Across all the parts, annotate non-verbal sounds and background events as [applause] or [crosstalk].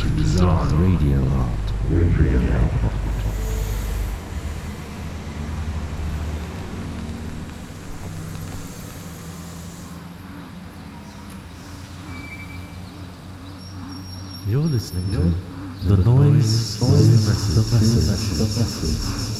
to Bizarre Radio. Radio. You're listening to The Noise, the noise, the. The message. The message.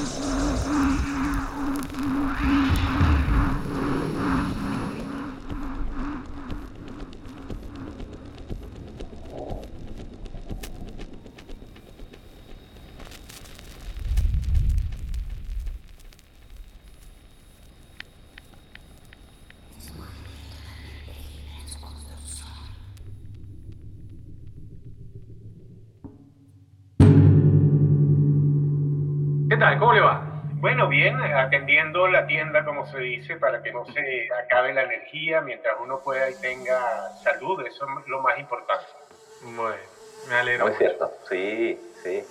Tal? ¿Cómo le va? Bueno, bien, atendiendo la tienda, como se dice, para que no se acabe la energía mientras uno pueda y tenga salud, eso es lo más importante. Bueno, me alegro. Muy cierto, sí, sí.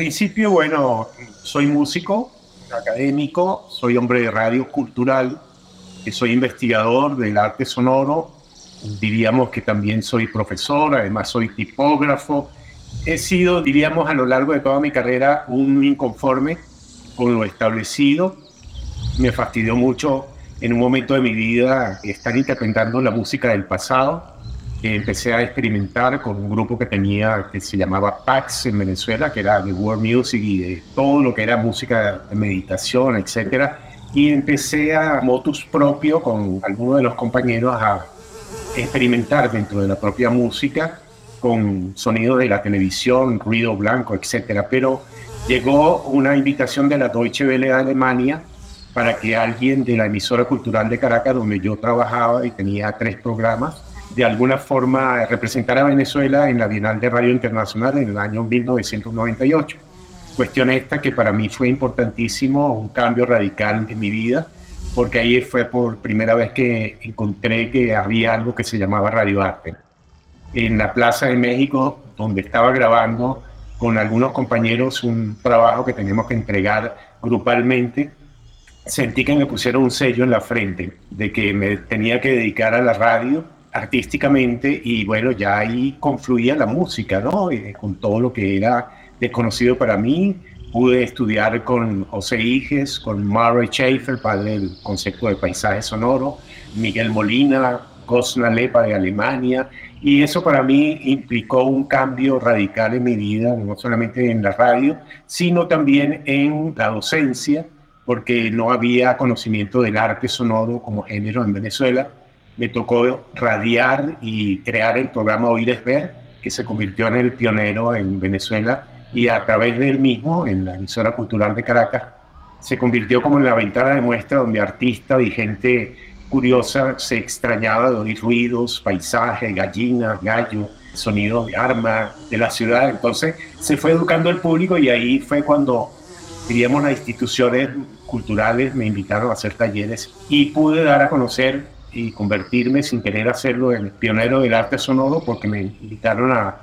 Principio, bueno, soy músico, académico, soy hombre de radio cultural, soy investigador del arte sonoro, diríamos que también soy profesor, además soy tipógrafo. He sido, diríamos, a lo largo de toda mi carrera un inconforme con lo establecido. Me fastidió mucho en un momento de mi vida estar interpretando la música del pasado. Empecé a experimentar con un grupo que tenía, que se llamaba Pax en Venezuela, que era de world music y de todo lo que era música de meditación, etc. Y empecé a motus propio con algunos de los compañeros a experimentar dentro de la propia música con sonidos de la televisión, ruido blanco, etc. Pero llegó una invitación de la Deutsche Welle de Alemania para que alguien de la emisora cultural de Caracas, donde yo trabajaba y tenía tres programas, de alguna forma representara a Venezuela en la Bienal de Radio Internacional en el año 1998. Cuestión esta que para mí fue importantísimo, un cambio radical en mi vida, porque ahí fue por primera vez que encontré que había algo que se llamaba Radio Arte. En la Plaza de México, donde estaba grabando con algunos compañeros un trabajo que teníamos que entregar grupalmente, sentí que me pusieron un sello en la frente de que me tenía que dedicar a la radio artísticamente y bueno, ya ahí confluía la música, ¿no? Eh, con todo lo que era desconocido para mí. Pude estudiar con José Iges, con Murray Schaefer, padre del concepto de paisaje sonoro, Miguel Molina, Cosna Lepa de Alemania, y eso para mí implicó un cambio radical en mi vida, no solamente en la radio, sino también en la docencia, porque no había conocimiento del arte sonoro como género en Venezuela. Me tocó radiar y crear el programa Oíres Ver, que se convirtió en el pionero en Venezuela y a través del mismo, en la emisora cultural de Caracas, se convirtió como en la ventana de muestra donde artistas y gente curiosa se extrañaba de oír ruidos, paisajes, gallinas, gallos, sonidos de armas de la ciudad. Entonces se fue educando el público y ahí fue cuando, diríamos, las instituciones culturales me invitaron a hacer talleres y pude dar a conocer y convertirme sin querer hacerlo en pionero del arte sonoro porque me invitaron a,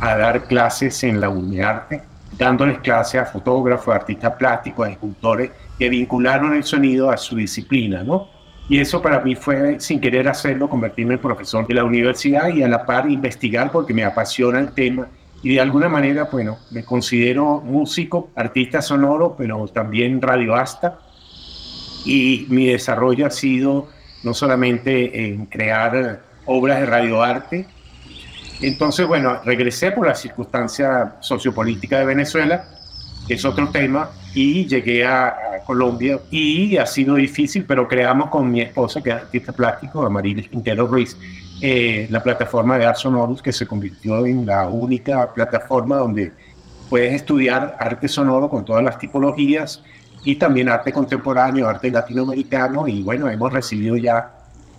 a dar clases en la UNEARTE, dándoles clases a fotógrafos, artistas plásticos, a escultores que vincularon el sonido a su disciplina, ¿no? Y eso para mí fue, sin querer hacerlo, convertirme en profesor de la universidad y a la par investigar porque me apasiona el tema y de alguna manera, bueno, me considero músico, artista sonoro, pero también radioasta. Y mi desarrollo ha sido no solamente en crear obras de radioarte. Entonces, bueno, regresé por la circunstancia sociopolítica de Venezuela, que es otro tema, y llegué a, Colombia y ha sido difícil, pero creamos con mi esposa, que es artista plástico, Amarilis Quintero Ruiz, eh, la plataforma de Art Sonorus, que se convirtió en la única plataforma donde puedes estudiar arte sonoro con todas las tipologías y también arte contemporáneo, arte latinoamericano y bueno, hemos recibido ya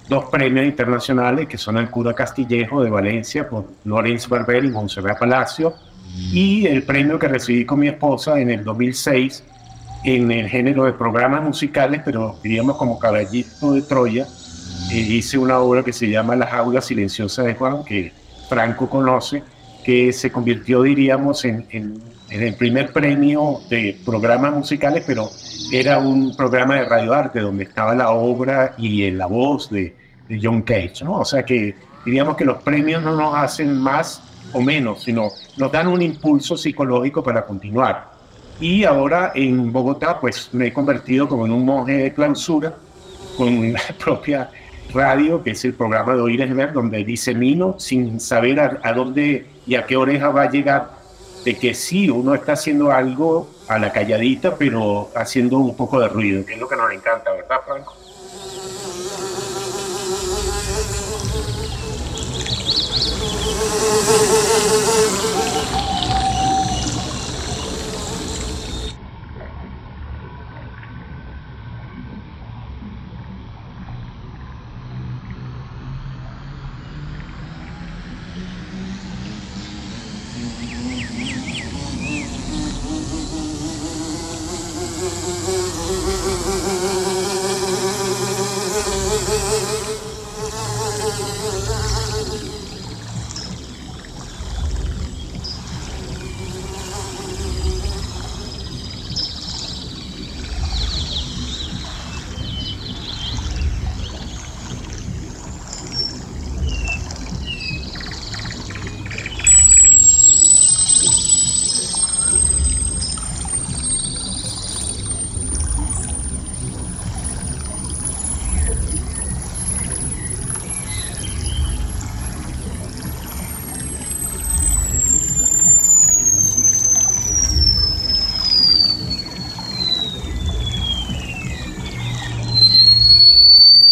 dos premios internacionales que son el Cura Castillejo de Valencia por Lorenz Barber y Montserrat Palacio y el premio que recibí con mi esposa en el 2006 en el género de programas musicales, pero diríamos como caballito de Troya, eh, hice una obra que se llama Las aulas silenciosas de Juan, que Franco conoce, que se convirtió, diríamos, en, en, el primer premio de programas musicales, pero era un programa de radioarte donde estaba la obra y la voz de, de John Cage, ¿no? O sea que diríamos que los premios no nos hacen más o menos, sino nos dan un impulso psicológico para continuar. Y ahora en Bogotá, pues me he convertido como en un monje de clausura, con la [laughs] propia radio, que es el programa de Oír Ver, donde disemino sin saber a, dónde y a qué oreja va a llegar, de que sí, uno está haciendo algo a la calladita, pero haciendo un poco de ruido, que es lo que nos encanta, ¿verdad, Franco?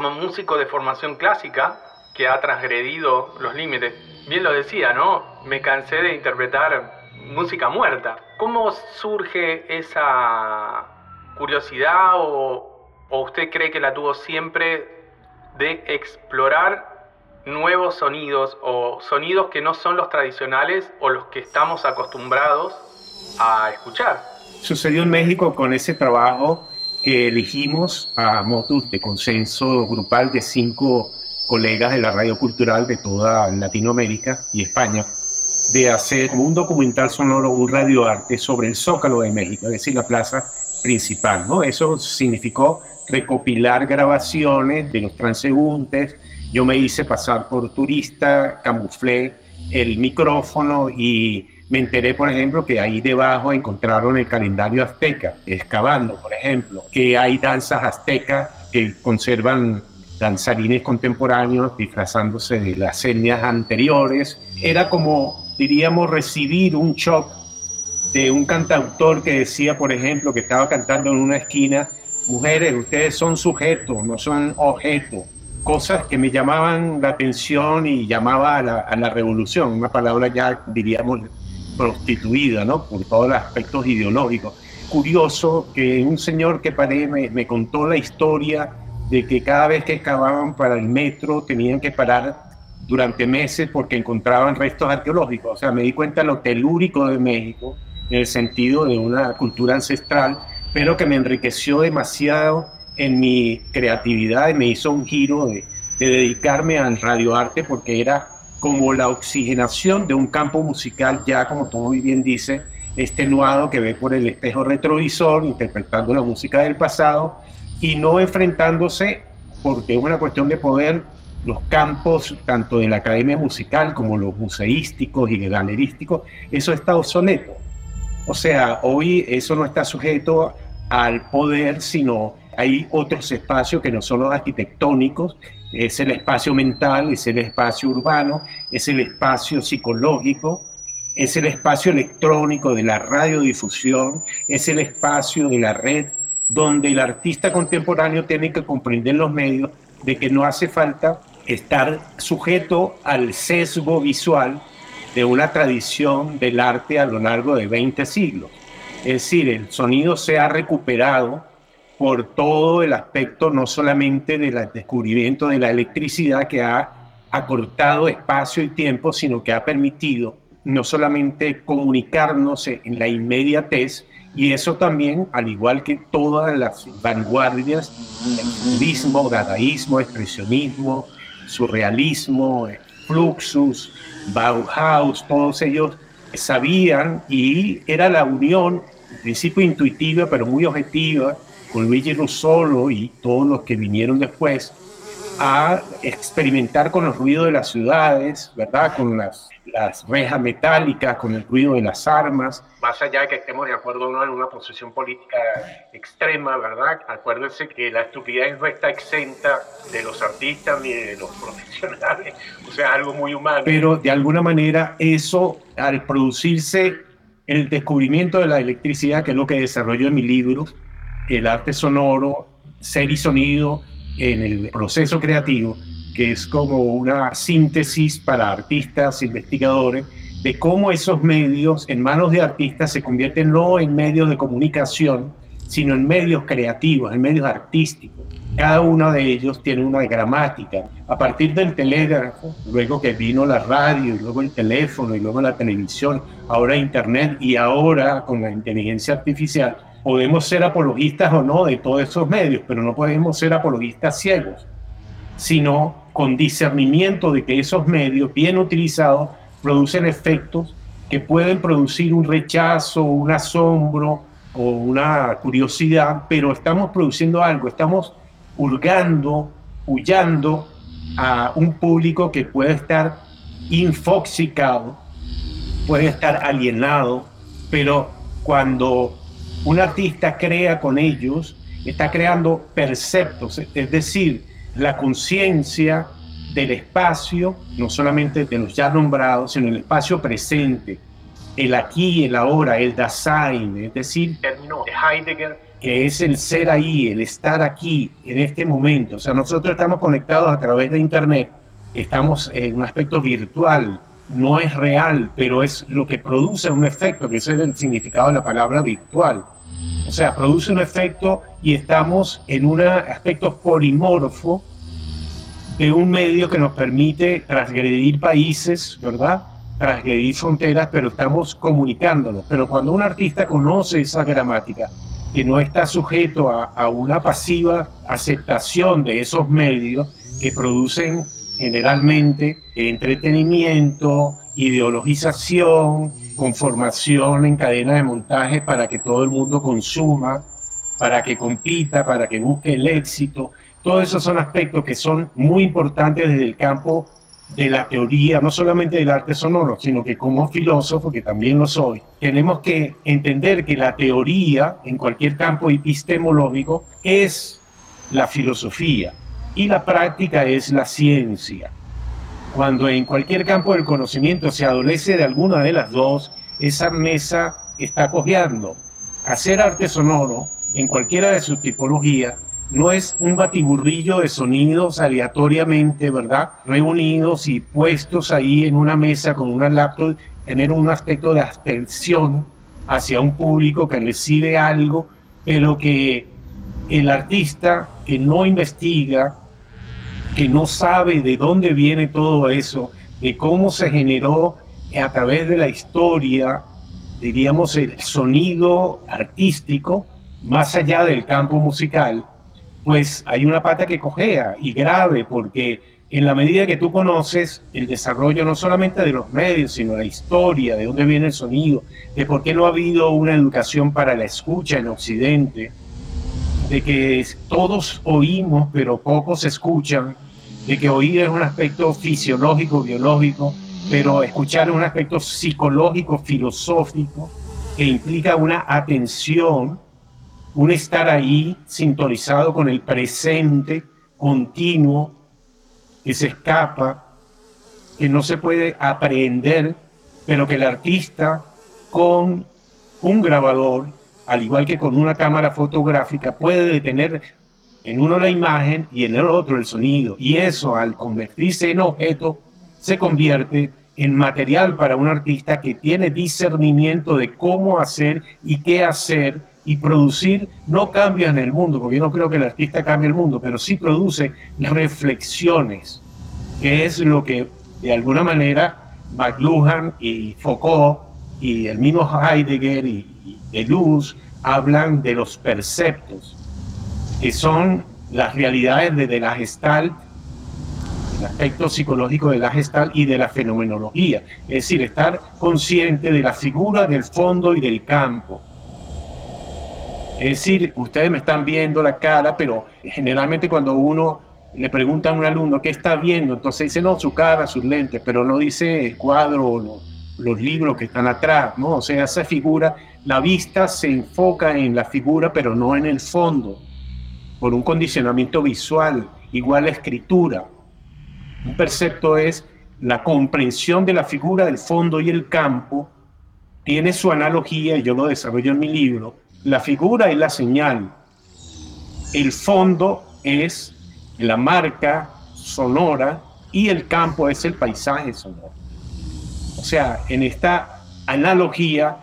como músico de formación clásica, que ha transgredido los límites, bien lo decía, ¿no? Me cansé de interpretar música muerta. ¿Cómo surge esa curiosidad o, usted cree que la tuvo siempre de explorar nuevos sonidos o sonidos que no son los tradicionales o los que estamos acostumbrados a escuchar? Sucedió en México con ese trabajo que elegimos a motus de consenso grupal de cinco colegas de la radio cultural de toda Latinoamérica y España, de hacer un documental sonoro, un radioarte sobre el Zócalo de México, es decir, la plaza principal. ¿no? Eso significó recopilar grabaciones de los transeúntes. Yo me hice pasar por turista, camuflé el micrófono y me enteré, por ejemplo, que ahí debajo encontraron el calendario azteca, excavando, por ejemplo, que hay danzas aztecas que conservan danzarines contemporáneos disfrazándose de las etnias anteriores. Era como, diríamos, recibir un shock de un cantautor que decía, por ejemplo, que estaba cantando en una esquina, mujeres, ustedes son sujetos, no son objetos. Cosas que me llamaban la atención y llamaba a la, a la revolución, una palabra ya, diríamos, prostituida, ¿no? Por todos los aspectos ideológicos. Curioso que un señor que paré me, me contó la historia de que cada vez que excavaban para el metro tenían que parar durante meses porque encontraban restos arqueológicos. O sea, me di cuenta de lo telúrico de México en el sentido de una cultura ancestral, pero que me enriqueció demasiado en mi creatividad y me hizo un giro de, de dedicarme al radioarte porque era como la oxigenación de un campo musical ya, como tú muy bien dice, extenuado que ve por el espejo retrovisor, interpretando la música del pasado y no enfrentándose, porque es una cuestión de poder, los campos tanto de la academia musical como los museísticos y galerísticos, eso está obsoleto. O sea, hoy eso no está sujeto al poder, sino hay otros espacios que no son los arquitectónicos, es el espacio mental, es el espacio urbano, es el espacio psicológico, es el espacio electrónico de la radiodifusión, es el espacio de la red donde el artista contemporáneo tiene que comprender los medios de que no hace falta estar sujeto al sesgo visual de una tradición del arte a lo largo de 20 siglos. Es decir, el sonido se ha recuperado por todo el aspecto no solamente del descubrimiento de la electricidad que ha acortado espacio y tiempo, sino que ha permitido no solamente comunicarnos en la inmediatez, y eso también, al igual que todas las vanguardias, el cubismo, dadaísmo, expresionismo, surrealismo, fluxus, Bauhaus, todos ellos sabían y era la unión, en principio intuitiva, pero muy objetiva, con Luigi Russolo y todos los que vinieron después, a experimentar con los ruidos de las ciudades, ¿verdad? Con las, las rejas metálicas, con el ruido de las armas. Más allá de que estemos de acuerdo o no en una posición política extrema, ¿verdad? Acuérdense que la estupidez no está exenta de los artistas ni de los [laughs] profesionales, o sea, algo muy humano. Pero de alguna manera eso, al producirse el descubrimiento de la electricidad, que es lo que desarrollo en mi libro, el arte sonoro, ser y sonido en el proceso creativo, que es como una síntesis para artistas, investigadores, de cómo esos medios en manos de artistas se convierten no en medios de comunicación, sino en medios creativos, en medios artísticos. Cada uno de ellos tiene una gramática. A partir del telégrafo, luego que vino la radio, luego el teléfono, y luego la televisión, ahora Internet y ahora con la inteligencia artificial, podemos ser apologistas o no de todos esos medios, pero no podemos ser apologistas ciegos, sino con discernimiento de que esos medios bien utilizados producen efectos que pueden producir un rechazo, un asombro o una curiosidad, pero estamos produciendo algo, estamos hurgando, huyendo a un público que puede estar infoxicado, puede estar alienado, pero cuando un artista crea con ellos, está creando perceptos, es decir, la conciencia del espacio, no solamente de los ya nombrados, sino el espacio presente, el aquí, el ahora, el Dasein, es decir, término de Heidegger, que es el ser ahí, el estar aquí, en este momento. O sea, nosotros estamos conectados a través de Internet, estamos en un aspecto virtual, no es real, pero es lo que produce un efecto, que ese es el significado de la palabra virtual. O sea, produce un efecto y estamos en un aspecto polimorfo de un medio que nos permite transgredir países, ¿verdad? Transgredir fronteras, pero estamos comunicándonos. Pero cuando un artista conoce esa gramática, que no está sujeto a, a una pasiva aceptación de esos medios que producen generalmente entretenimiento, ideologización, conformación en cadena de montaje para que todo el mundo consuma, para que compita, para que busque el éxito. Todos esos son aspectos que son muy importantes desde el campo de la teoría, no solamente del arte sonoro, sino que como filósofo, que también lo soy, tenemos que entender que la teoría en cualquier campo epistemológico es la filosofía y la práctica es la ciencia. Cuando en cualquier campo del conocimiento se adolece de alguna de las dos, esa mesa está cojeando. Hacer arte sonoro en cualquiera de sus tipologías no es un batiburrillo de sonidos aleatoriamente, ¿verdad? Reunidos y puestos ahí en una mesa con una laptop, tener un aspecto de abstención hacia un público que recibe algo, pero que el artista que no investiga, que no sabe de dónde viene todo eso, de cómo se generó a través de la historia, diríamos, el sonido artístico, más allá del campo musical, pues hay una pata que cojea y grave, porque en la medida que tú conoces el desarrollo no solamente de los medios, sino la historia, de dónde viene el sonido, de por qué no ha habido una educación para la escucha en Occidente, de que todos oímos pero pocos escuchan, de que oír es un aspecto fisiológico, biológico, pero escuchar es un aspecto psicológico, filosófico, que implica una atención, un estar ahí sintonizado con el presente continuo, que se escapa, que no se puede aprender, pero que el artista con un grabador al igual que con una cámara fotográfica, puede detener en uno la imagen y en el otro el sonido. Y eso, al convertirse en objeto, se convierte en material para un artista que tiene discernimiento de cómo hacer y qué hacer y producir no cambios en el mundo, porque yo no creo que el artista cambie el mundo, pero sí produce reflexiones, que es lo que de alguna manera McLuhan y Foucault y el mismo Heidegger y, de luz hablan de los perceptos, que son las realidades de, la gestal, el aspecto psicológico de la gestal y de la fenomenología. Es decir, estar consciente de la figura, del fondo y del campo. Es decir, ustedes me están viendo la cara, pero generalmente cuando uno le pregunta a un alumno qué está viendo, entonces dice, no, su cara, sus lentes, pero no dice el cuadro, los, los libros que están atrás, ¿no? O sea, esa figura la vista se enfoca en la figura, pero no en el fondo, por un condicionamiento visual, igual la escritura. Un percepto es la comprensión de la figura, del fondo y el campo, tiene su analogía, y yo lo desarrollo en mi libro, la figura es la señal, el fondo es la marca sonora y el campo es el paisaje sonoro. O sea, en esta analogía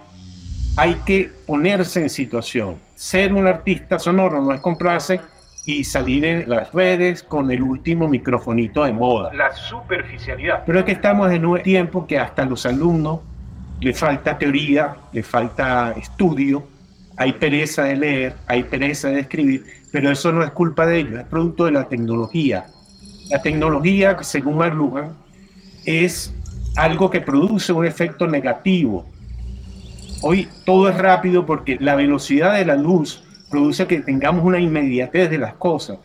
hay que ponerse en situación. Ser un artista sonoro no es comprarse y salir en las redes con el último microfonito de moda. La superficialidad. Pero es que estamos en un tiempo que hasta los alumnos le falta teoría, le falta estudio, hay pereza de leer, hay pereza de escribir, pero eso no es culpa de ellos, es producto de la tecnología. La tecnología, según McLuhan, es algo que produce un efecto negativo. Hoy todo es rápido porque la velocidad de la luz produce que tengamos una inmediatez de las cosas.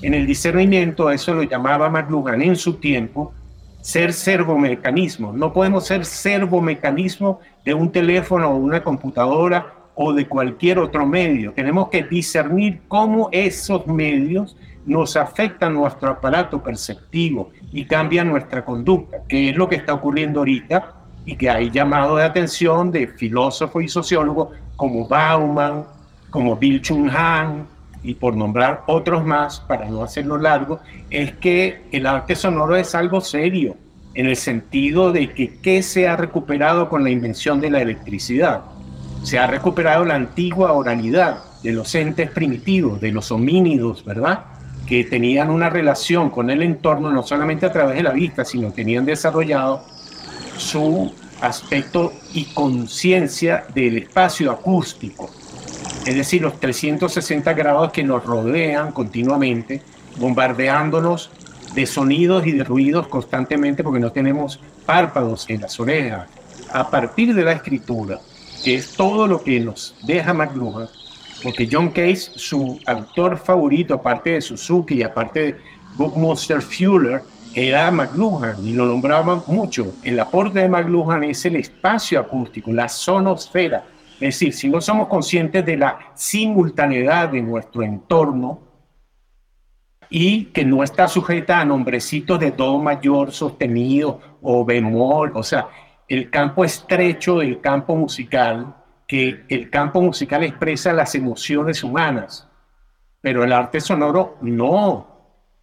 En el discernimiento, eso lo llamaba McLuhan en su tiempo, ser servomecanismo. No podemos ser servomecanismo de un teléfono o una computadora o de cualquier otro medio. Tenemos que discernir cómo esos medios nos afectan nuestro aparato perceptivo y cambian nuestra conducta, que es lo que está ocurriendo ahorita y que hay llamado de atención de filósofos y sociólogos como Bauman, como Bill Chung Han y por nombrar otros más, para no hacerlo largo, es que el arte sonoro es algo serio, en el sentido de que ¿qué se ha recuperado con la invención de la electricidad? Se ha recuperado la antigua oralidad de los entes primitivos, de los homínidos, ¿verdad? Que tenían una relación con el entorno no solamente a través de la vista, sino tenían desarrollado su aspecto y conciencia del espacio acústico es decir, los 360 grados que nos rodean continuamente, bombardeándonos de sonidos y de ruidos constantemente porque no tenemos párpados en las orejas. A partir de la escritura, que es todo lo que nos deja McLuhan, porque John Case, su autor favorito, aparte de Suzuki y aparte de Bookmonster Fuller, era McLuhan y lo nombraban mucho. El aporte de McLuhan es el espacio acústico, la sonosfera, es decir, si no somos conscientes de la simultaneidad de nuestro entorno y que no está sujeta a nombrecitos de do mayor sostenido o bemol, o sea, el campo estrecho del campo musical, que el campo musical expresa las emociones humanas, pero el arte sonoro no.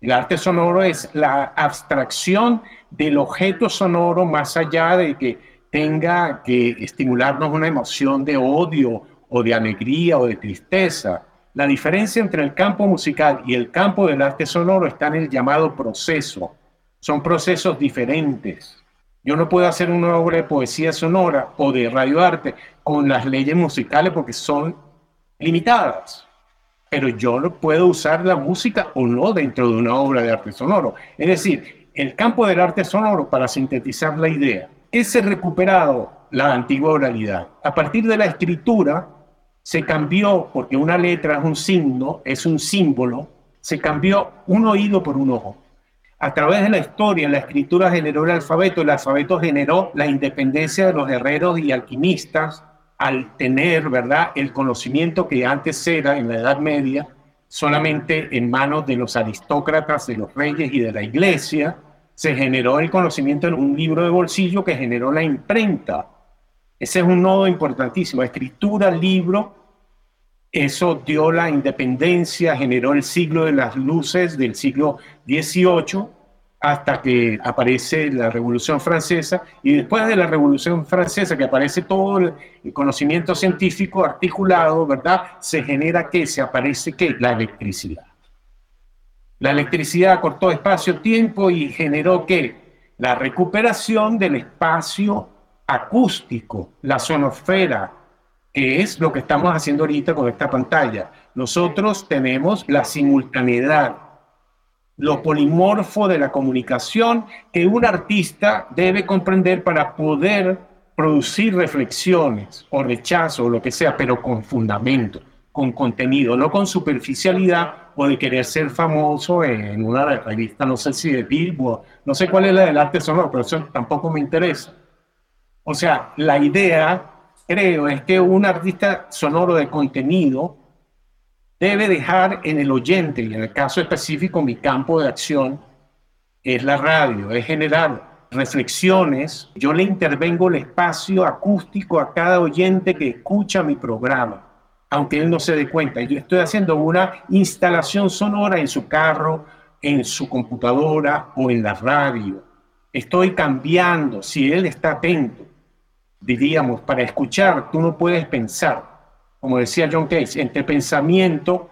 El arte sonoro es la abstracción del objeto sonoro más allá de que tenga que estimularnos una emoción de odio o de alegría o de tristeza. La diferencia entre el campo musical y el campo del arte sonoro está en el llamado proceso. Son procesos diferentes. Yo no puedo hacer una obra de poesía sonora o de radioarte con las leyes musicales porque son limitadas. Pero yo puedo usar la música o no dentro de una obra de arte sonoro. Es decir, el campo del arte sonoro, para sintetizar la idea, es recuperado la antigua oralidad. A partir de la escritura se cambió, porque una letra es un signo, es un símbolo, se cambió un oído por un ojo. A través de la historia, la escritura generó el alfabeto, el alfabeto generó la independencia de los herreros y alquimistas al tener, ¿verdad?, el conocimiento que antes era en la Edad Media solamente en manos de los aristócratas, de los reyes y de la iglesia, se generó el conocimiento en un libro de bolsillo que generó la imprenta. Ese es un nodo importantísimo. Escritura, libro, eso dio la independencia, generó el siglo de las luces del siglo XVIII hasta que aparece la Revolución Francesa y después de la Revolución Francesa que aparece todo el conocimiento científico articulado, ¿verdad? Se genera que se aparece que la electricidad. La electricidad cortó espacio-tiempo y generó que la recuperación del espacio acústico, la sonosfera, que es lo que estamos haciendo ahorita con esta pantalla. Nosotros tenemos la simultaneidad, lo polimorfo de la comunicación que un artista debe comprender para poder producir reflexiones o rechazo o lo que sea, pero con fundamento, con contenido, no con superficialidad o de querer ser famoso en una revista, no sé si de Billboard, no sé cuál es la del arte sonoro, pero eso tampoco me interesa. O sea, la idea, creo, es que un artista sonoro de contenido debe dejar en el oyente, y en el caso específico mi campo de acción es la radio, es generar reflexiones, yo le intervengo el espacio acústico a cada oyente que escucha mi programa aunque él no se dé cuenta. Yo estoy haciendo una instalación sonora en su carro, en su computadora o en la radio. Estoy cambiando, si él está atento. diríamos, para escuchar, tú no puedes pensar. Como decía John Case, entre pensamiento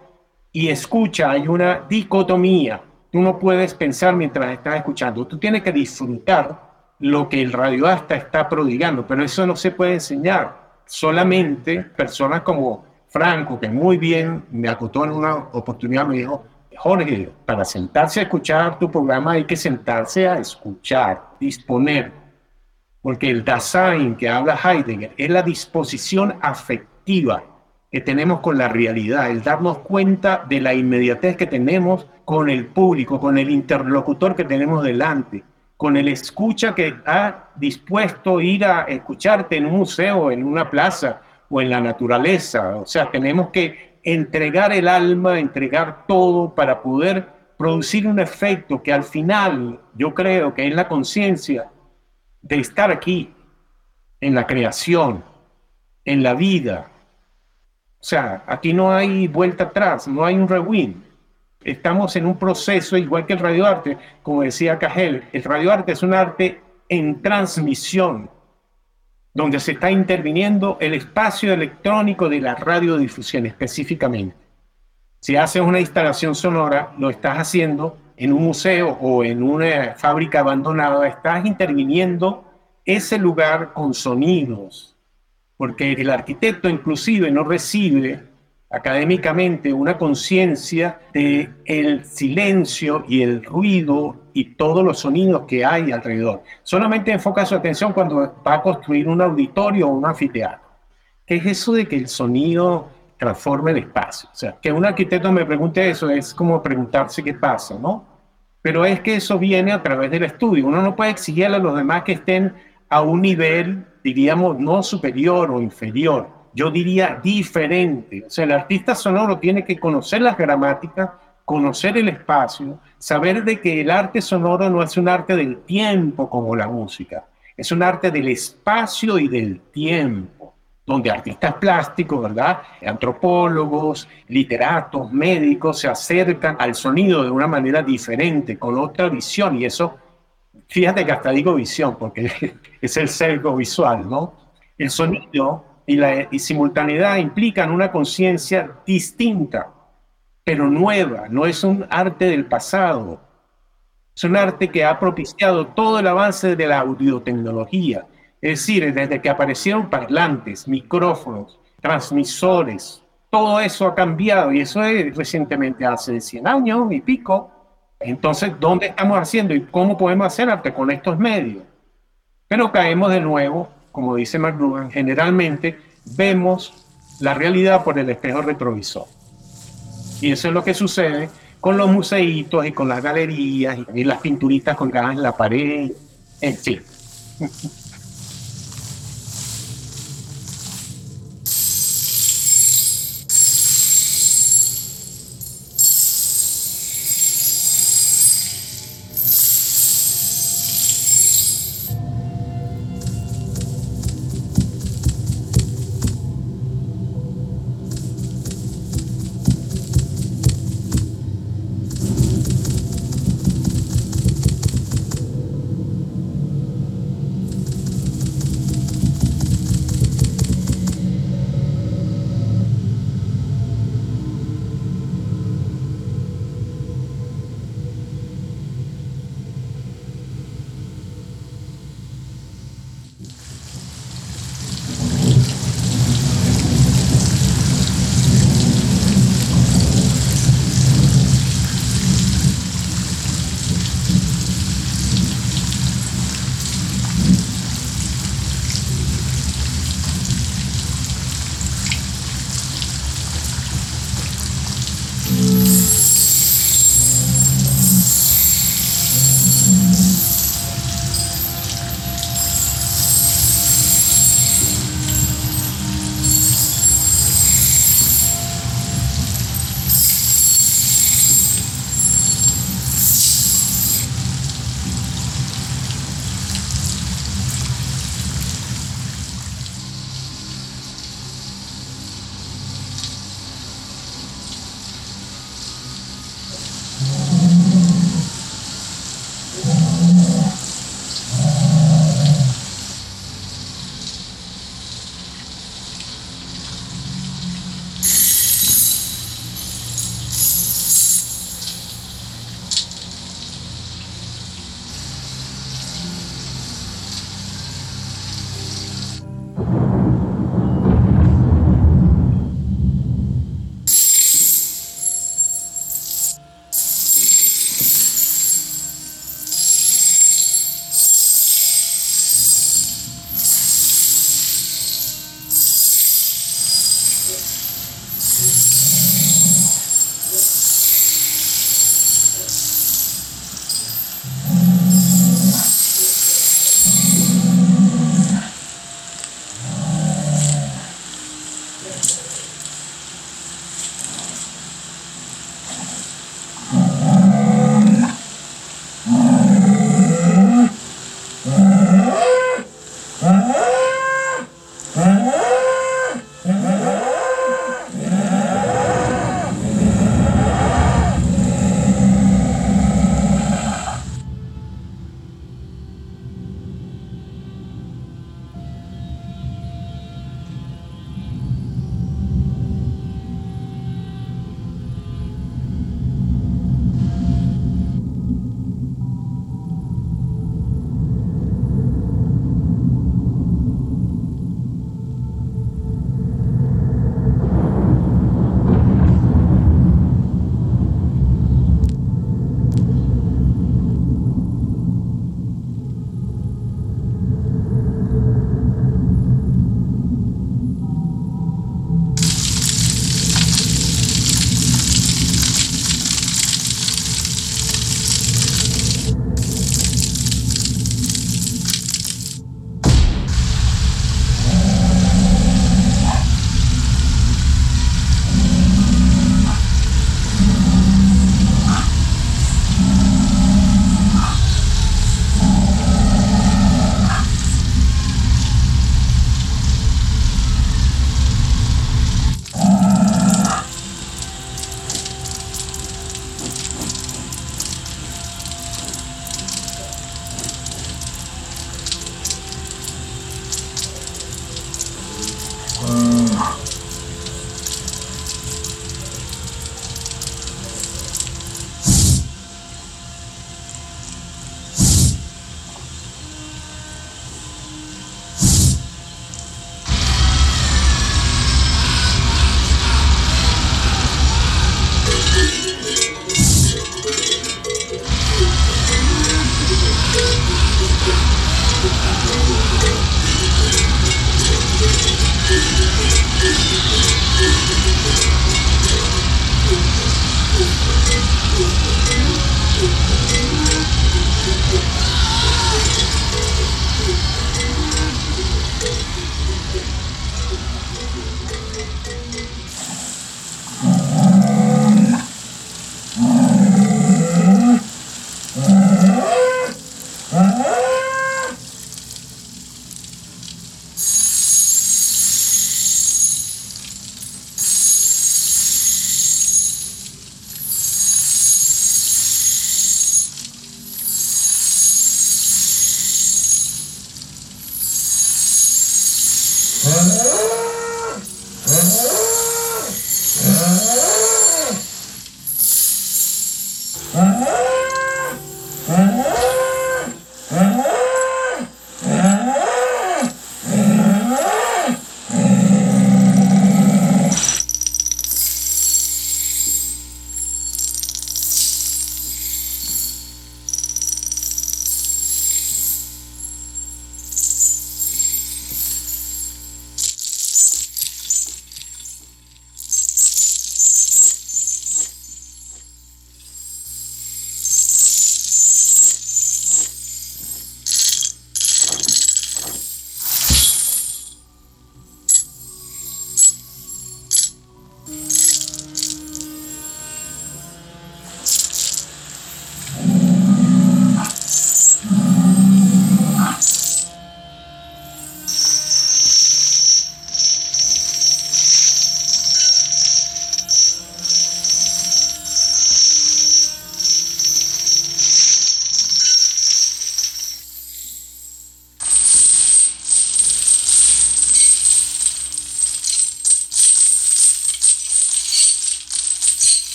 y escucha hay una dicotomía. Tú no puedes pensar mientras estás escuchando. Tú tienes que disfrutar lo que el radioasta está prodigando, pero eso no se puede enseñar. Solamente personas como Franco, que muy bien me acotó en una oportunidad, me dijo, Jorge, para sentarse a escuchar tu programa hay que sentarse a escuchar, disponer, porque el Dasein que habla Heidegger es la disposición afectiva que tenemos con la realidad, el darnos cuenta de la inmediatez que tenemos con el público, con el interlocutor que tenemos delante, con el escucha que ha dispuesto ir a escucharte en un museo, en una plaza o en la naturaleza. O sea, tenemos que entregar el alma, entregar todo para poder producir un efecto que al final yo creo que es la conciencia de estar aquí, en la creación, en la vida, o sea, aquí no hay vuelta atrás, no hay un rewind. Estamos en un proceso igual que el radioarte, como decía Cajel, el radioarte es un arte en transmisión, donde se está interviniendo el espacio electrónico de la radiodifusión específicamente. Si haces una instalación sonora, lo estás haciendo en un museo o en una fábrica abandonada, estás interviniendo ese lugar con sonidos, porque el arquitecto inclusive no recibe académicamente una conciencia de el silencio y el ruido y todos los sonidos que hay alrededor. Solamente enfoca su atención cuando va a construir un auditorio o un anfiteatro. ¿Qué es eso de que el sonido transforme el espacio? O sea, que un arquitecto me pregunte eso es como preguntarse qué pasa, ¿no? Pero es que eso viene a través del estudio. Uno no puede exigirle a los demás que estén a un nivel diríamos, no superior o inferior, yo diría diferente. O sea, el artista sonoro tiene que conocer las gramáticas, conocer el espacio, saber de que el arte sonoro no es un arte del tiempo como la música, es un arte del espacio y del tiempo, donde artistas plásticos, ¿verdad? Antropólogos, literatos, médicos se acercan al sonido de una manera diferente, con otra visión, y eso Fíjate que hasta digo visión, porque [laughs] es el cerco visual, ¿no? El sonido y la simultaneidad implican una conciencia distinta, pero nueva, no es un arte del pasado. Es un arte que ha propiciado todo el avance de la audiotecnología. Es decir, desde que aparecieron parlantes, micrófonos, transmisores, todo eso ha cambiado y eso es recientemente, hace 100 años y pico, entonces, ¿dónde estamos haciendo y cómo podemos hacer arte con estos medios? Pero caemos de nuevo, como dice McLuhan, generalmente vemos la realidad por el espejo retrovisor. Y eso es lo que sucede con los museitos y con las galerías y, las pinturitas colgadas en la pared, en fin.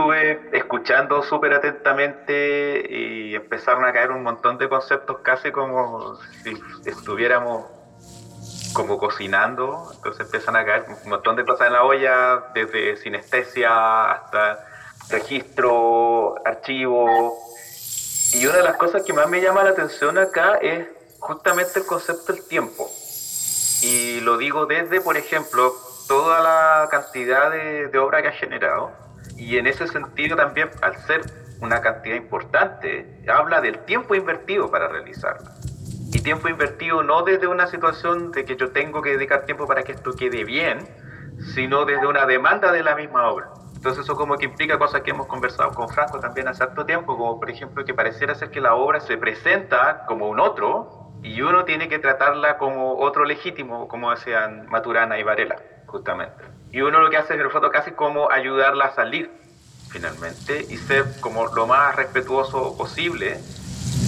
Estuve escuchando súper atentamente y empezaron a caer un montón de conceptos casi como si estuviéramos como cocinando, entonces empiezan a caer un montón de cosas en la olla, desde sinestesia hasta registro, archivo. Y una de las cosas que más me llama la atención acá es justamente el concepto del tiempo. Y lo digo desde, por ejemplo, toda la cantidad de, de obra que ha generado. Y en ese sentido también, al ser una cantidad importante, habla del tiempo invertido para realizarla. Y tiempo invertido no desde una situación de que yo tengo que dedicar tiempo para que esto quede bien, sino desde una demanda de la misma obra. Entonces eso como que implica cosas que hemos conversado con Franco también hace harto tiempo, como por ejemplo que pareciera ser que la obra se presenta como un otro y uno tiene que tratarla como otro legítimo, como decían Maturana y Varela, justamente. Y uno lo que hace en el foto casi como ayudarla a salir, finalmente, y ser como lo más respetuoso posible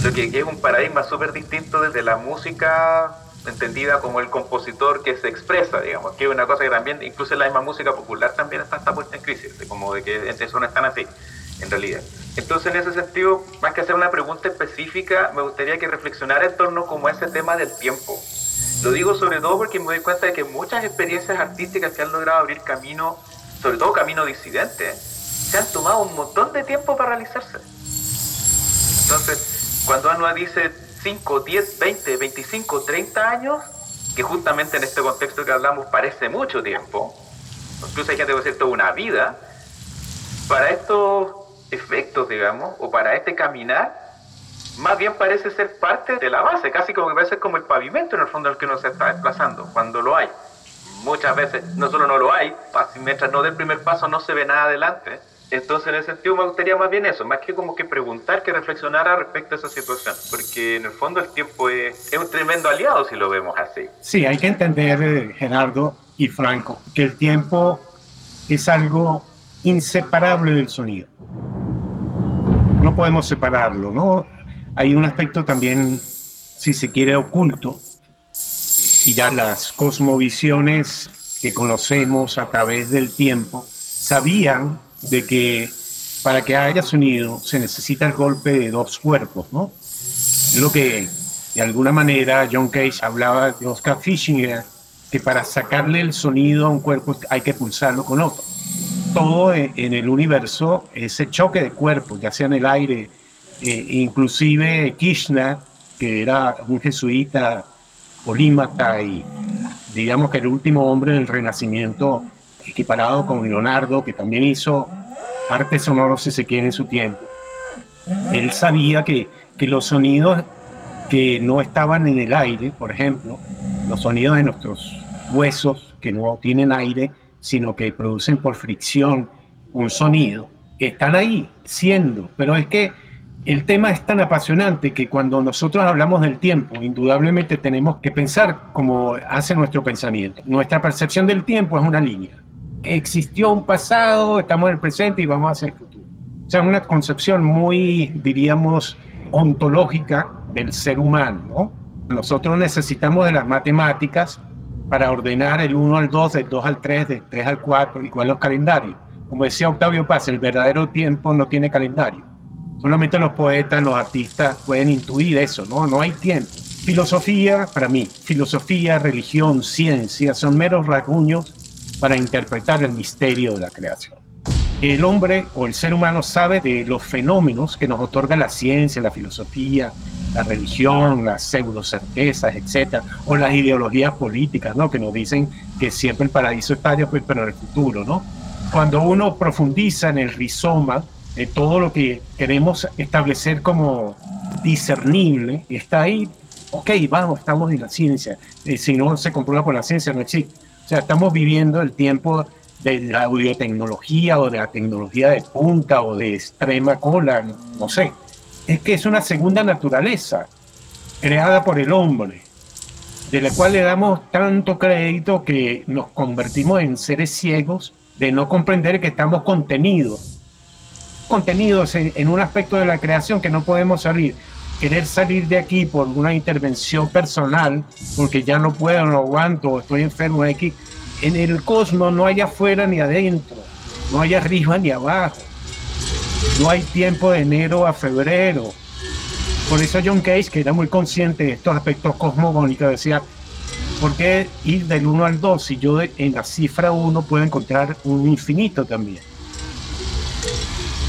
lo que es un paradigma súper distinto desde la música entendida como el compositor que se expresa, digamos, que es una cosa que también, incluso en la misma música popular también está, está puesta en crisis, como de que eso no están así, en realidad. Entonces, en ese sentido, más que hacer una pregunta específica, me gustaría que reflexionara en torno como a ese tema del tiempo. Lo digo sobre todo porque me doy cuenta de que muchas experiencias artísticas que han logrado abrir camino, sobre todo camino disidente, se han tomado un montón de tiempo para realizarse. Entonces, cuando Anua dice 5, 10, 20, 25, 30 años, que justamente en este contexto que hablamos parece mucho tiempo, incluso hay gente que decir toda una vida, para estos efectos, digamos, o para este caminar, más bien parece ser parte de la base, casi como que parece como el pavimento en el fondo al que uno se está desplazando, cuando lo hay. Muchas veces no solo no lo hay, mientras no dé el primer paso no se ve nada adelante, entonces, en ese sentido, me gustaría más bien eso, más que como que preguntar, que reflexionara respecto a esa situación, porque en el fondo el tiempo es, es un tremendo aliado si lo vemos así. Sí, hay que entender, eh, Gerardo y Franco, que el tiempo es algo inseparable del sonido. No podemos separarlo, ¿no? Hay un aspecto también, si se quiere, oculto, y ya las cosmovisiones que conocemos a través del tiempo sabían de que para que haya sonido se necesita el golpe de dos cuerpos, ¿no? Es lo que de alguna manera John Cage hablaba de Oscar Fischinger, que para sacarle el sonido a un cuerpo hay que pulsarlo con otro. Todo en el universo, ese choque de cuerpos, ya sea en el aire, eh, inclusive Kirchner, que era un jesuita polímata y digamos que el último hombre del Renacimiento equiparado con Leonardo, que también hizo arte sonoro, si se quiere, en su tiempo. Él sabía que, que los sonidos que no estaban en el aire, por ejemplo, los sonidos de nuestros huesos que no tienen aire, sino que producen por fricción un sonido, están ahí siendo, pero es que el tema es tan apasionante que cuando nosotros hablamos del tiempo, indudablemente tenemos que pensar como hace nuestro pensamiento. Nuestra percepción del tiempo es una línea existió un pasado, estamos en el presente y vamos hacia el futuro. O sea, una concepción muy, diríamos, ontológica del ser humano. Nosotros necesitamos de las matemáticas para ordenar el 1 al 2, del 2 al 3, del 3 al 4, igual los calendarios. Como decía Octavio Paz, el verdadero tiempo no tiene calendario. Solamente los poetas, los artistas pueden intuir eso, ¿no? No hay tiempo. Filosofía, para mí, filosofía, religión, ciencia, son meros rasguños para interpretar el misterio de la creación. El hombre o el ser humano sabe de los fenómenos que nos otorga la ciencia, la filosofía, la religión, las pseudocertezas, etcétera, o las ideologías políticas, ¿no? Que nos dicen que siempre el paraíso está después, pero en el futuro, ¿no? Cuando uno profundiza en el rizoma de todo lo que queremos establecer como discernible, está ahí, ok, vamos, estamos en la ciencia. Eh, si no se comprueba por la ciencia, no existe. O sea, estamos viviendo el tiempo de la biotecnología o de la tecnología de punta o de extrema cola, no sé. Es que es una segunda naturaleza creada por el hombre, de la cual le damos tanto crédito que nos convertimos en seres ciegos de no comprender que estamos contenidos, contenidos en, un aspecto de la creación que no podemos salir querer salir de aquí por una intervención personal, porque ya no puedo, no aguanto, estoy enfermo aquí, en el cosmos no hay afuera ni adentro. no hay arriba ni abajo. No hay tiempo de enero a febrero. Por eso John Cage, que era muy consciente de estos aspectos cosmogónicos, decía, ¿por qué ir del 1 al 2 si yo en la cifra 1 puedo encontrar un infinito también?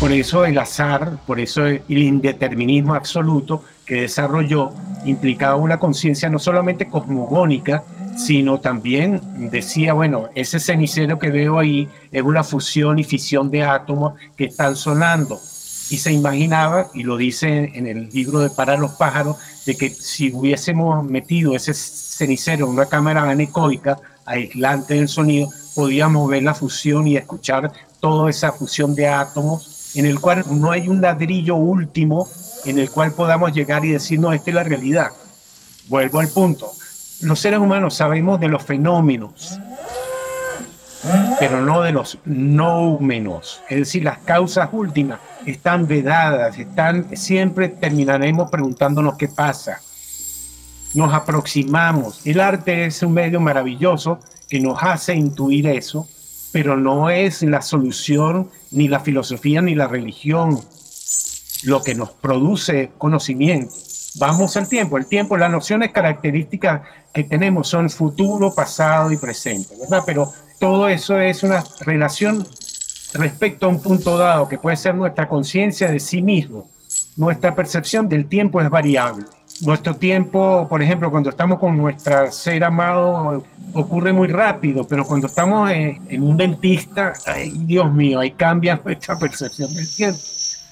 Por eso el azar, por eso el indeterminismo absoluto que desarrolló implicaba una conciencia no solamente cosmogónica, sino también decía, bueno, ese cenicero que veo ahí es una fusión y fisión de átomos que están sonando. Y se imaginaba, y lo dice en el libro de Para los pájaros, de que si hubiésemos metido ese cenicero en una cámara anecoica, aislante del sonido, podíamos ver la fusión y escuchar toda esa fusión de átomos, en el cual no hay un ladrillo último en el cual podamos llegar y decir, no, esta es la realidad. Vuelvo al punto los seres humanos sabemos de los fenómenos, pero no de los menos. Es decir, las causas últimas están vedadas, están, siempre terminaremos preguntándonos qué pasa. Nos aproximamos. El arte es un medio maravilloso que nos hace intuir eso, pero no es la solución ni la filosofía ni la religión lo que nos produce conocimiento. Vamos al tiempo. El tiempo, las nociones características que tenemos son futuro, pasado y presente, ¿verdad? Pero todo eso es una relación respecto a un punto dado que puede ser nuestra conciencia de sí mismo. Nuestra percepción del tiempo es variable. Nuestro tiempo, por ejemplo, cuando estamos con nuestro ser amado, ocurre muy rápido, pero cuando estamos en, un dentista, ay, Dios mío, ahí cambia [laughs] nuestra percepción del tiempo.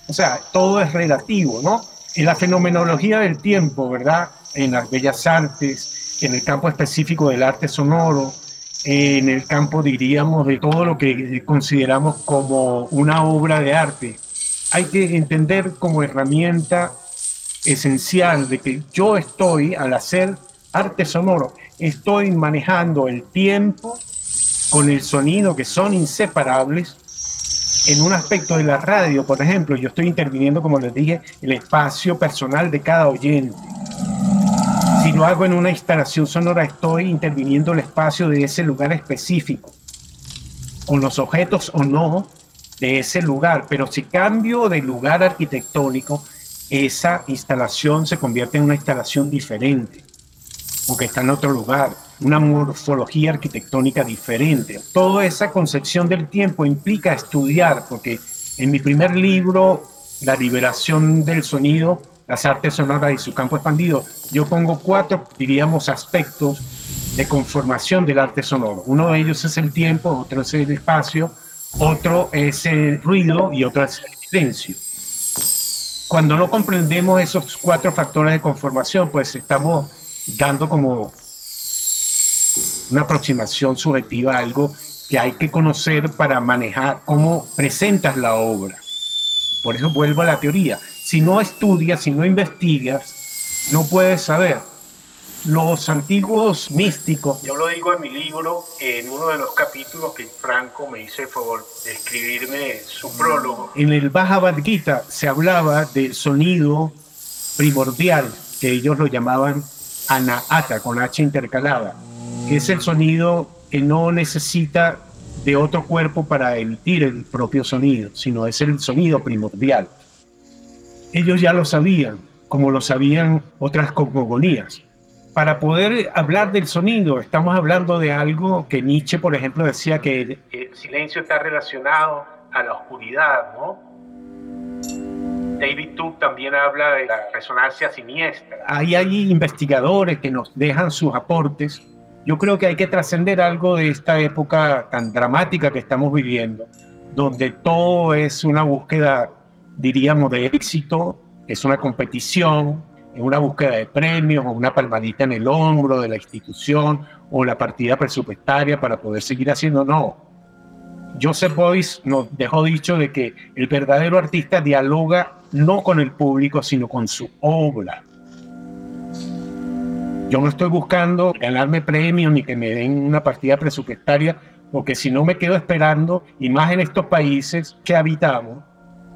O sea, todo es relativo, ¿no? en la fenomenología del tiempo, ¿verdad? En las bellas artes, en el campo específico del arte sonoro, en el campo, diríamos, de todo lo que consideramos como una obra de arte. Hay que entender como herramienta esencial de que yo estoy, al hacer arte sonoro, estoy manejando el tiempo con el sonido, que son inseparables, en un aspecto de la radio, por ejemplo, yo estoy interviniendo, como les dije, el espacio personal de cada oyente. Si lo hago en una instalación sonora, estoy interviniendo el espacio de ese lugar específico, con los objetos o no de ese lugar. Pero si cambio de lugar arquitectónico, esa instalación se convierte en una instalación diferente, porque está en otro lugar una morfología arquitectónica diferente. Toda esa concepción del tiempo implica estudiar, porque en mi primer libro, La liberación del sonido, las artes sonoras y su campo expandido, yo pongo cuatro, diríamos, aspectos de conformación del arte sonoro. Uno de ellos es el tiempo, otro es el espacio, otro es el ruido y otro es el silencio. Cuando no comprendemos esos cuatro factores de conformación, pues estamos dando como una aproximación subjetiva a algo que hay que conocer para manejar cómo presentas la obra. Por eso vuelvo a la teoría. Si no estudias, si no investigas, no puedes saber. Los antiguos místicos, yo lo digo en mi libro, en uno de los capítulos que Franco me hizo el favor de escribirme su prólogo. En el Bhagavad Gita se hablaba del sonido primordial, que ellos lo llamaban anahata, con H intercalada que es el sonido que no necesita de otro cuerpo para emitir el propio sonido, sino es el sonido primordial. Ellos ya lo sabían, como lo sabían otras cosmogonías. Para poder hablar del sonido, estamos hablando de algo que Nietzsche, por ejemplo, decía que el silencio está relacionado a la oscuridad, ¿no? David Tuck también habla de la resonancia siniestra. Ahí hay investigadores que nos dejan sus aportes yo creo que hay que trascender algo de esta época tan dramática que estamos viviendo, donde todo es una búsqueda, diríamos, de éxito, es una competición, es una búsqueda de premios o una palmadita en el hombro de la institución o la partida presupuestaria para poder seguir haciendo. No. Joseph Boyce nos dejó dicho de que el verdadero artista dialoga no con el público, sino con su obra. Yo no estoy buscando ganarme premios ni que me den una partida presupuestaria, porque si no me quedo esperando, y más en estos países que habitamos,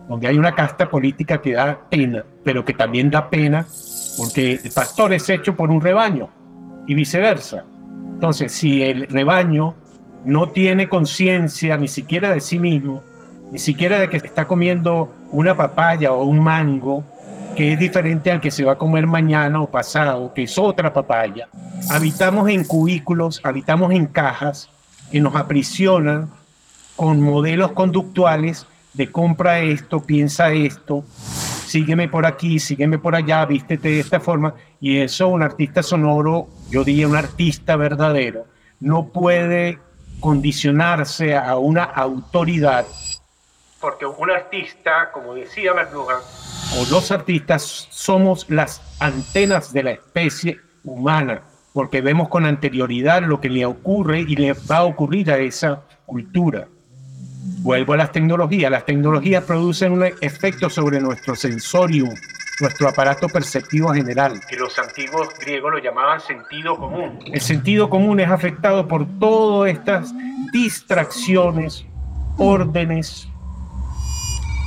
donde hay una casta política que da pena, pero que también da pena porque el pastor es hecho por un rebaño y viceversa. Entonces, si el rebaño no tiene conciencia ni siquiera de sí mismo, ni siquiera de que está comiendo una papaya o un mango, que es diferente al que se va a comer mañana o pasado, que es otra papaya. Habitamos en cubículos, habitamos en cajas que nos aprisionan con modelos conductuales de compra esto, piensa esto, sígueme por aquí, sígueme por allá, vístete de esta forma. Y eso un artista sonoro, yo diría un artista verdadero, no puede condicionarse a una autoridad. Porque un artista, como decía McLuhan, o los artistas somos las antenas de la especie humana, porque vemos con anterioridad lo que le ocurre y le va a ocurrir a esa cultura. Vuelvo a las tecnologías. Las tecnologías producen un efecto sobre nuestro sensorium, nuestro aparato perceptivo general. Que los antiguos griegos lo llamaban sentido común. El sentido común es afectado por todas estas distracciones, órdenes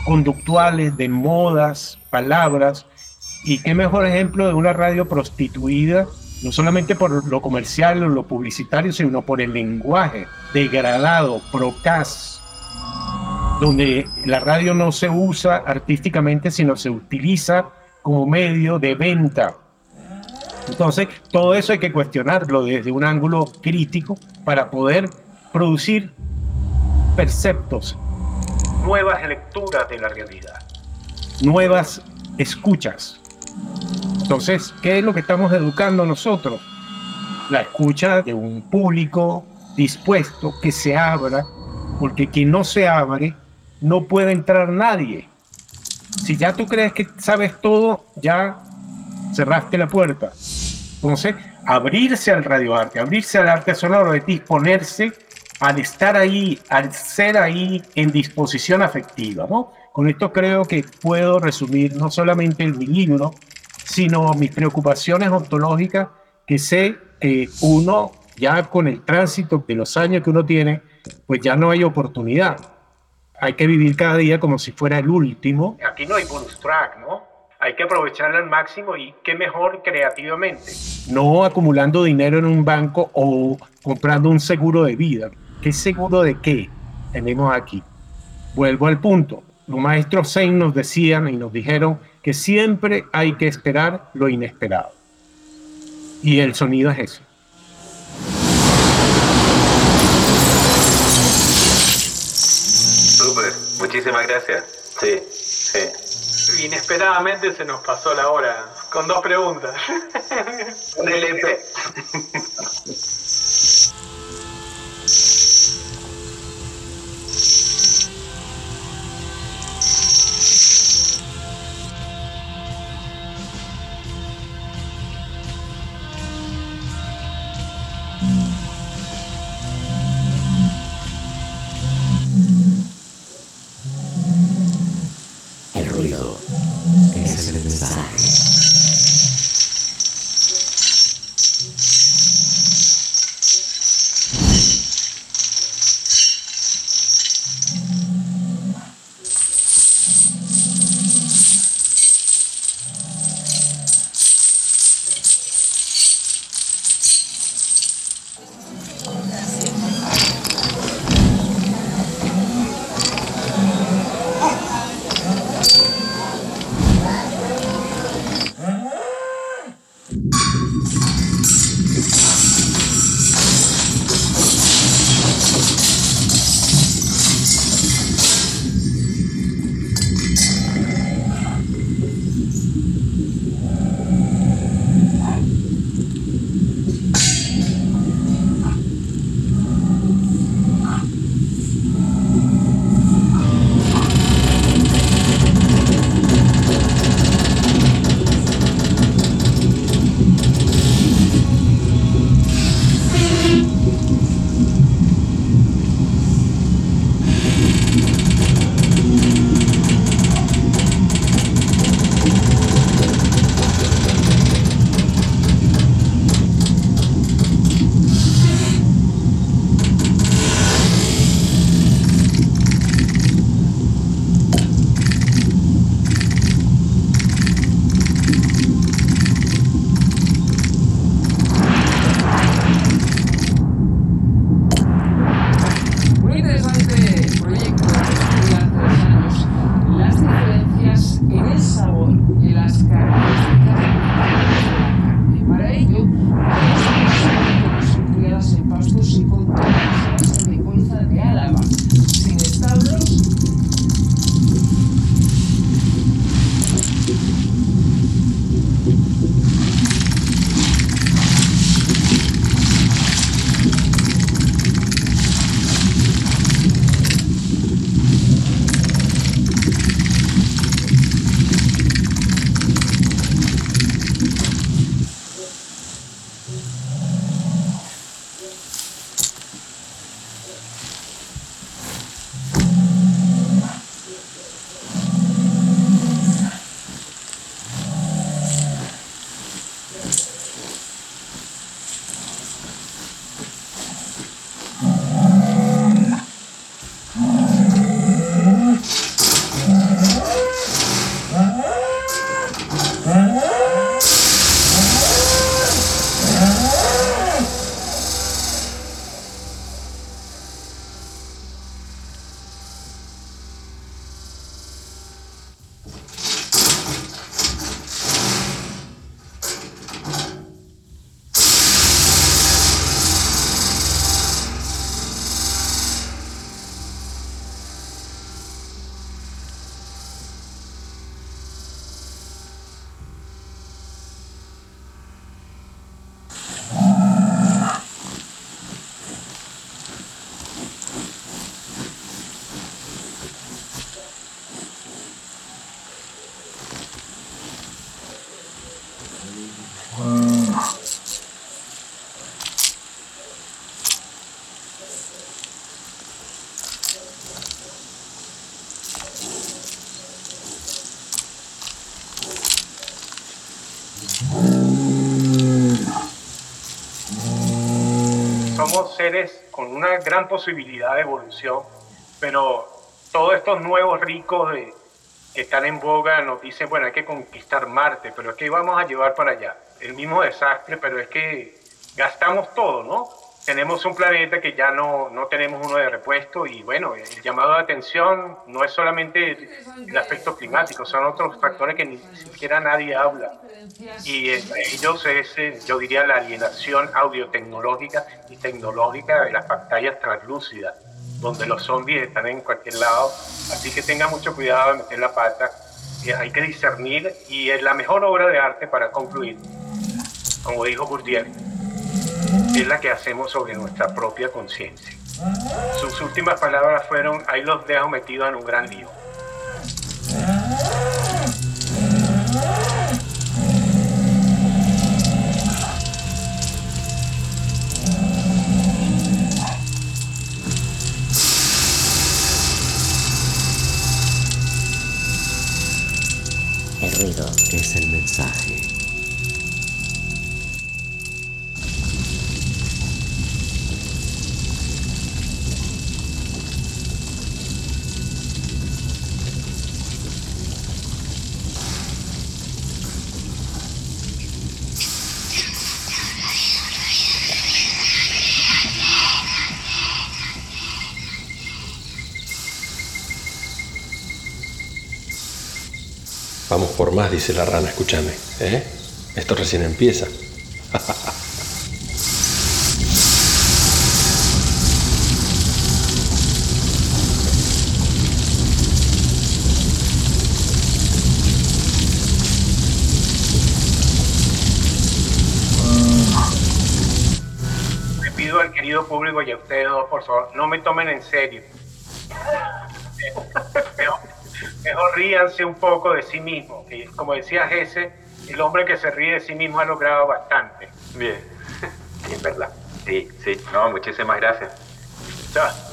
conductuales, de modas, palabras. Y qué mejor ejemplo de una radio prostituida, no solamente por lo comercial o lo publicitario, sino por el lenguaje degradado, procas, donde la radio no se usa artísticamente, sino se utiliza como medio de venta. Entonces, todo eso hay que cuestionarlo desde un ángulo crítico para poder producir perceptos. Nuevas lecturas de la realidad. Nuevas escuchas. Entonces, ¿qué es lo que estamos educando nosotros? La escucha de un público dispuesto que se abra, porque quien no se abre no puede entrar nadie. Si ya tú crees que sabes todo, ya cerraste la puerta. Entonces, abrirse al radioarte, abrirse al arte sonoro, es disponerse al estar ahí, al ser ahí en disposición afectiva, ¿no? Con esto creo que puedo resumir no solamente mi libro, sino mis preocupaciones ontológicas que sé que uno, ya con el tránsito de los años que uno tiene, pues ya no hay oportunidad hay que vivir cada día como si fuera el último. Aquí no hay bonus track, ¿no? Hay que aprovecharlo al máximo y qué mejor creativamente. No acumulando dinero en un banco o comprando un seguro de vida. ¿Qué seguro de qué tenemos aquí? Vuelvo al punto. Los maestros Zen nos decían y nos dijeron que siempre hay que esperar lo inesperado. Y el sonido es eso. Muchísimas gracias. Sí, sí. Inesperadamente se nos pasó la hora con dos preguntas. Un LP. [laughs] somos seres con una gran posibilidad de evolución, pero todos estos nuevos ricos que están en boga nos dicen, bueno, hay que conquistar Marte, pero es que vamos a llevar para allá. El mismo desastre, pero es que gastamos todo, ¿no? Tenemos un planeta que ya no, no tenemos uno de repuesto y bueno, el llamado de atención no es solamente el, aspecto climático, son otros factores que ni siquiera nadie habla. Y entre ellos es, eh, yo diría, la alienación audiotecnológica y tecnológica de las pantallas translúcidas, donde los zombies están en cualquier lado. Así que tenga mucho cuidado de meter la pata. Eh, Hay que discernir y es la mejor obra de arte para concluir, como dijo Bourdieu, es la que hacemos sobre nuestra propia conciencia. Sus últimas palabras fueron, ahí los dejo metidos en un gran lío. El ruido Es el mensaje. Dice la rana, escúchame. ¿eh? Esto recién empieza. Le pido al querido público y a ustedes dos, por favor, no me tomen en serio. Ríanse un poco de sí mismo. que, Como decía Gese, el hombre que se ríe de sí mismo ha logrado bastante. Bien. [laughs] Sí, es verdad. Sí, sí. No, muchísimas gracias. Chao.